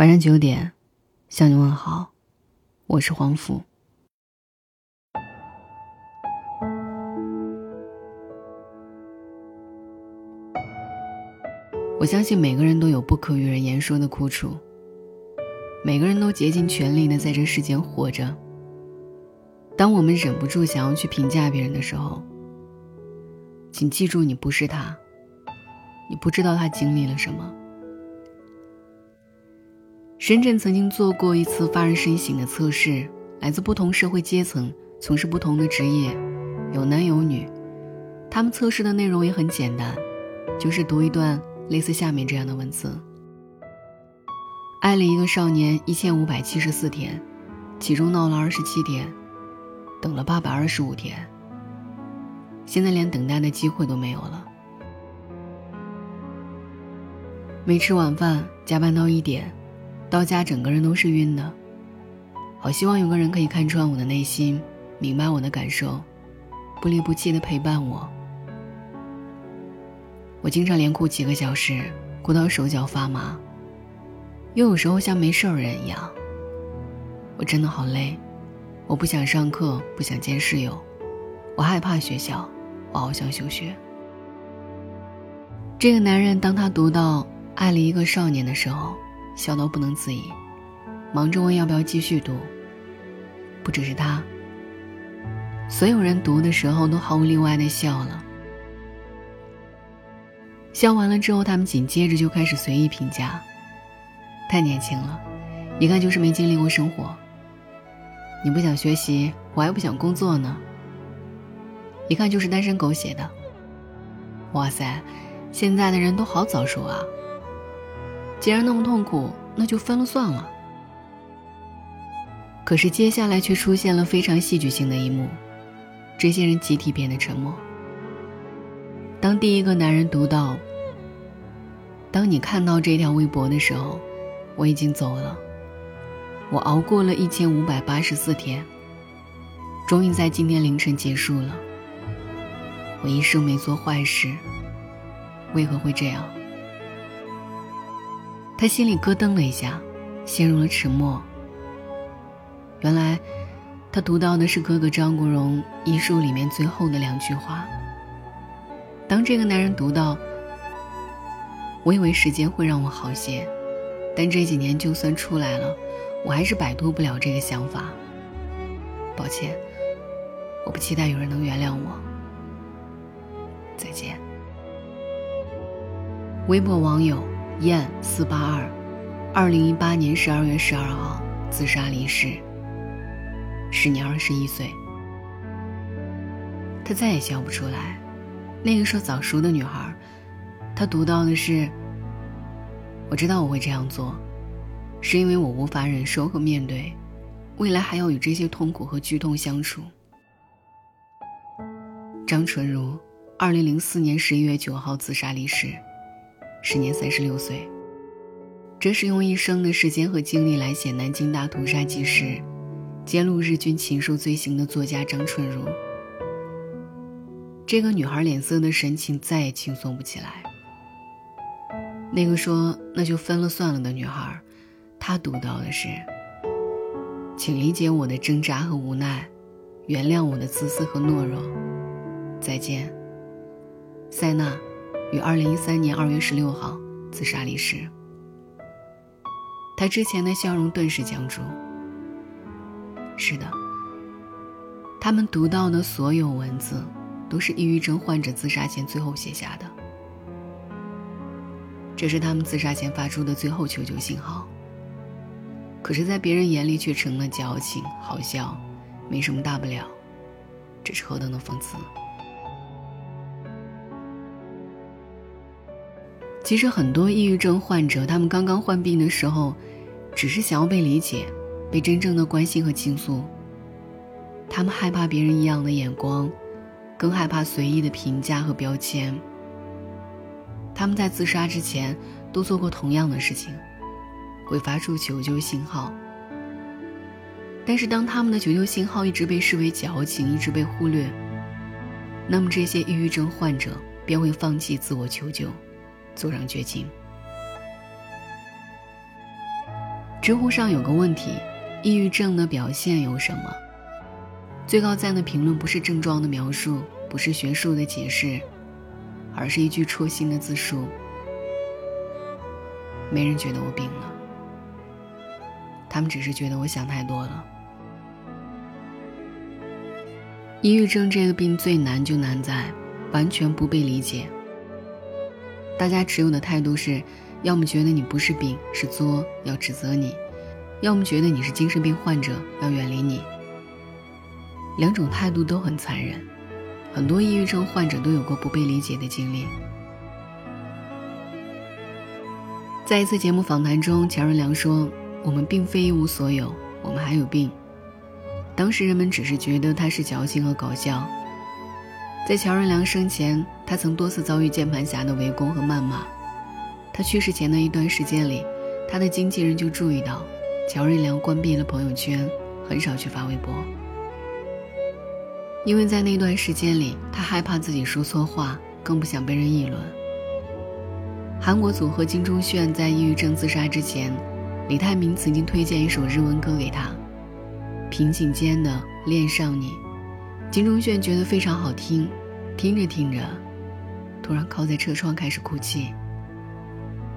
晚上九点，向你问好，我是黄甫。我相信每个人都有不可与人言说的苦楚，每个人都竭尽全力的在这世间活着。当我们忍不住想要去评价别人的时候，请记住，你不是他，你不知道他经历了什么。深圳曾经做过一次发人深省的测试，来自不同社会阶层、从事不同的职业，有男有女。他们测试的内容也很简单，就是读一段。类似下面这样的文字：爱了一个少年一千五百七十四天，其中闹了二十七天，等了八百二十五天。现在连等待的机会都没有了。没吃晚饭，加班到一点，到家整个人都是晕的。好希望有个人可以看穿我的内心，明白我的感受，不离不弃的陪伴我。我经常连哭几个小时，哭到手脚发麻。又有时候像没事儿人一样。我真的好累，我不想上课，不想见室友，我害怕学校，我好想休学。这个男人当他读到“爱了一个少年”的时候，笑到不能自已，忙着问要不要继续读。不只是他，所有人读的时候都毫无例外的笑了。笑完了之后，他们紧接着就开始随意评价：“太年轻了，一看就是没经历过生活。你不想学习，我还不想工作呢。一看就是单身狗写的。哇塞，现在的人都好早熟啊！既然那么痛苦，那就分了算了。”可是接下来却出现了非常戏剧性的一幕，这些人集体变得沉默。当第一个男人读到“当你看到这条微博的时候，我已经走了。我熬过了一千五百八十四天，终于在今天凌晨结束了。我一生没做坏事，为何会这样？”他心里咯噔了一下，陷入了沉默。原来，他读到的是哥哥张国荣遗书里面最后的两句话。当这个男人读到“我以为时间会让我好些，但这几年就算出来了，我还是摆脱不了这个想法。抱歉，我不期待有人能原谅我。再见。”微博网友燕四八二，二零一八年十二月十二号自杀离世，时年二十一岁。他再也笑不出来。那个说早熟的女孩，她读到的是：“我知道我会这样做，是因为我无法忍受和面对，未来还要与这些痛苦和剧痛相处。”张纯如，二零零四年十一月九号自杀离世，时年三十六岁。这是用一生的时间和精力来写南京大屠杀纪实，揭露日军禽兽罪行的作家张纯如。这个女孩脸色的神情再也轻松不起来。那个说那就分了算了的女孩，她读到的是：“请理解我的挣扎和无奈，原谅我的自私和懦弱，再见。”塞纳，于二零一三年二月十六号自杀离世。他之前的笑容顿时僵住。是的，他们读到的所有文字。都是抑郁症患者自杀前最后写下的，这是他们自杀前发出的最后求救信号。可是，在别人眼里却成了矫情、好笑，没什么大不了，这是何等的讽刺！其实，很多抑郁症患者，他们刚刚患病的时候，只是想要被理解，被真正的关心和倾诉。他们害怕别人异样的眼光。更害怕随意的评价和标签。他们在自杀之前都做过同样的事情，会发出求救信号。但是当他们的求救信号一直被视为矫情，一直被忽略，那么这些抑郁症患者便会放弃自我求救，走上绝境。知乎上有个问题：抑郁症的表现有什么？最高赞的评论不是症状的描述，不是学术的解释，而是一句戳心的自述。没人觉得我病了，他们只是觉得我想太多了。抑郁症这个病最难就难在完全不被理解。大家持有的态度是：要么觉得你不是病是作要指责你，要么觉得你是精神病患者要远离你。两种态度都很残忍，很多抑郁症患者都有过不被理解的经历。在一次节目访谈中，乔任梁说：“我们并非一无所有，我们还有病。”当时人们只是觉得他是矫情和搞笑。在乔任梁生前，他曾多次遭遇键盘侠的围攻和谩骂。他去世前的一段时间里，他的经纪人就注意到，乔任梁关闭了朋友圈，很少去发微博，因为在那段时间里，他害怕自己说错话，更不想被人议论。韩国组合金钟铉在抑郁症自杀之前，李泰民曾经推荐一首日文歌给他，《平井坚的恋上你》，金钟铉觉得非常好听，听着听着，突然靠在车窗开始哭泣。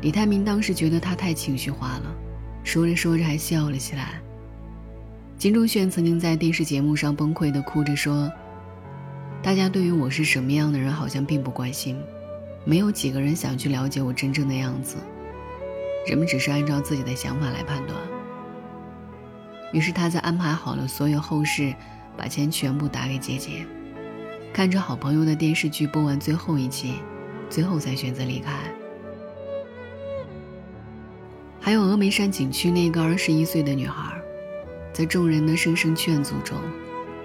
李泰民当时觉得他太情绪化了，说着说着还笑了起来。金钟铉曾经在电视节目上崩溃的哭着说：“大家对于我是什么样的人好像并不关心。”没有几个人想去了解我真正的样子，人们只是按照自己的想法来判断。于是他在安排好了所有后事，把钱全部打给姐姐，看着好朋友的电视剧播完最后一集，最后才选择离开。还有峨眉山景区那个二十一岁的女孩，在众人的声声劝阻中，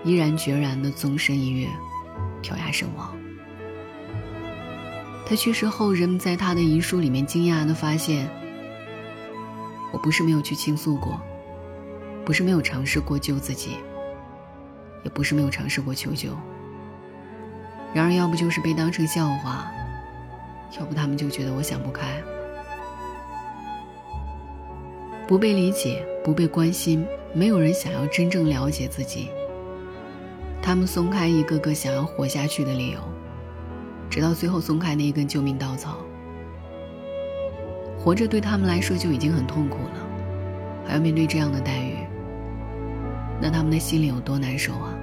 毅然决然地纵身一跃，跳崖身亡。他去世后，人们在他的遗书里面惊讶地发现：“我不是没有去倾诉过，不是没有尝试过救自己，也不是没有尝试过求救。然而，要不就是被当成笑话，要不他们就觉得我想不开，不被理解，不被关心，没有人想要真正了解自己。他们松开一个个想要活下去的理由。”直到最后松开那一根救命稻草，活着对他们来说就已经很痛苦了，还要面对这样的待遇，那他们的心里有多难受啊？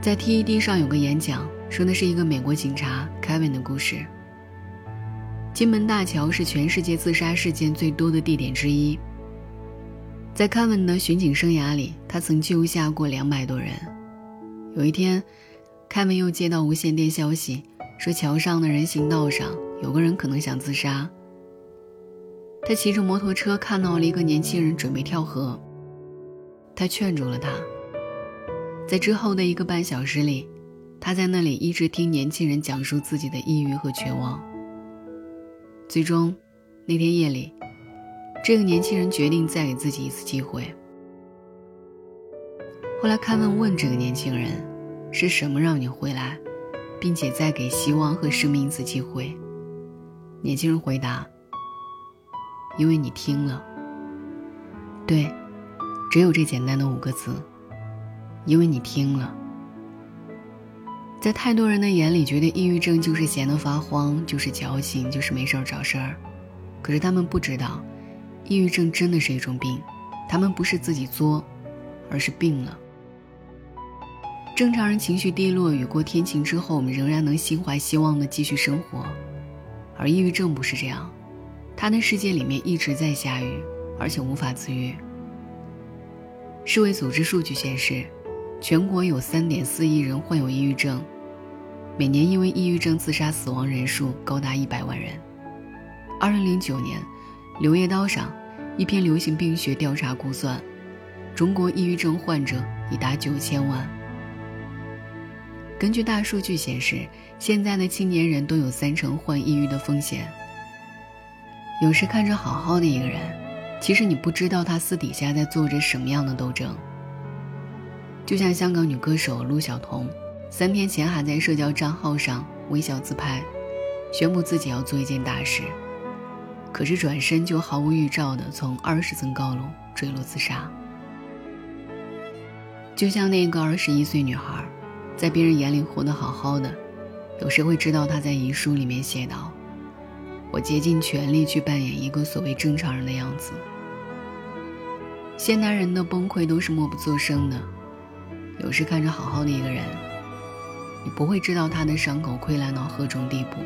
在 TED 上有个演讲，说的是一个美国警察 Kevin 的故事。金门大桥是全世界自杀事件最多的地点之一。在 Kevin 的巡警生涯里，他曾救下过两百多人。有一天。凯文又接到无线电消息，说桥上的人行道上有个人可能想自杀。他骑着摩托车看到了一个年轻人准备跳河，他劝住了他。在之后的一个半小时里，他在那里一直听年轻人讲述自己的抑郁和绝望。最终，那天夜里，这个年轻人决定再给自己一次机会。后来，凯文问这个年轻人。是什么让你回来，并且再给希望和生命一次机会？年轻人回答：“因为你听了。”对，只有这简单的五个字。因为你听了。在太多人的眼里，觉得抑郁症就是闲得发慌，就是矫情，就是没事儿找事儿。可是他们不知道，抑郁症真的是一种病，他们不是自己作，而是病了。正常人情绪低落、雨过天晴之后，我们仍然能心怀希望的继续生活，而抑郁症不是这样，他的世界里面一直在下雨，而且无法自愈。世卫组织数据显示，全国有3.4亿人患有抑郁症，每年因为抑郁症自杀死亡人数高达100万人。2009年，《柳叶刀》上一篇流行病学调查估算，中国抑郁症患者已达9000万。根据大数据显示，现在的青年人都有三成患抑郁的风险。有时看着好好的一个人，其实你不知道他私底下在做着什么样的斗争。就像香港女歌手陆晓彤，三天前还在社交账号上微笑自拍，宣布自己要做一件大事。可是转身就毫无预兆的从二十层高楼坠落自杀。就像那个二十一岁女孩，在别人眼里活得好好的，有谁会知道她在遗书里面写道：“我竭尽全力去扮演一个所谓正常人的样子。”现代人的崩溃都是默不作声的，有时看着好好的一个人，你不会知道他的伤口溃烂到何种地步，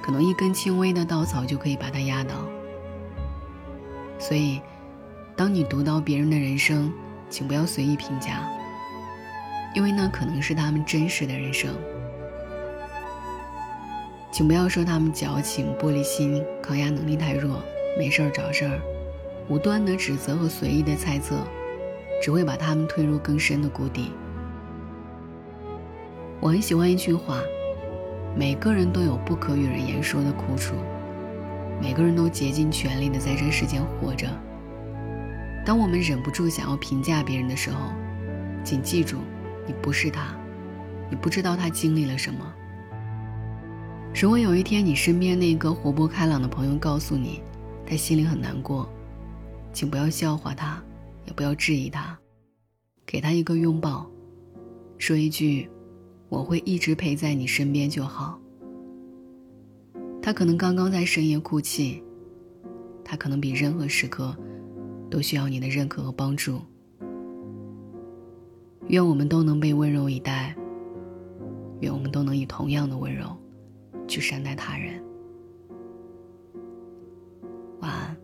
可能一根轻微的稻草就可以把他压倒。所以，当你读到别人的人生，请不要随意评价，因为那可能是他们真实的人生。请不要说他们矫情、玻璃心、抗压能力太弱、没事儿找事儿，无端的指责和随意的猜测，只会把他们推入更深的谷底。我很喜欢一句话：每个人都有不可与人言说的苦楚，每个人都竭尽全力的在这世间活着。当我们忍不住想要评价别人的时候，请记住，你不是他，你不知道他经历了什么。如果有一天你身边那个活泼开朗的朋友告诉你，他心里很难过，请不要笑话他，也不要质疑他，给他一个拥抱，说一句“我会一直陪在你身边就好”。他可能刚刚在深夜哭泣，他可能比任何时刻。都需要你的认可和帮助。愿我们都能被温柔以待，愿我们都能以同样的温柔去善待他人。晚安。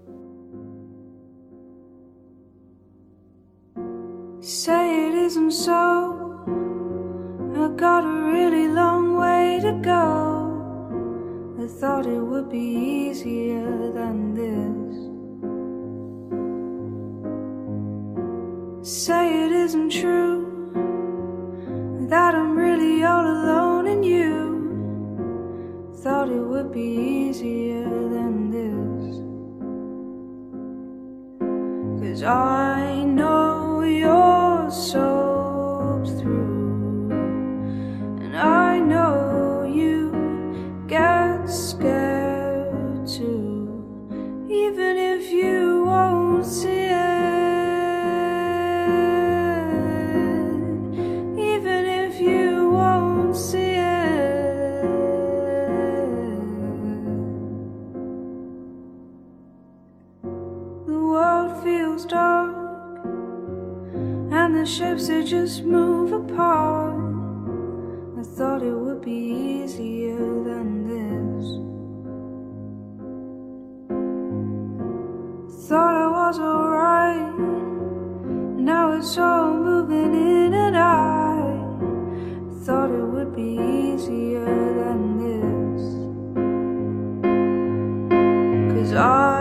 Say it isn't true that I'm really all alone and you thought it would be easier than this. Cause I know you're so just move apart. I thought it would be easier than this. Thought I was alright. Now it's all moving in and out. Thought it would be easier than this. Cause I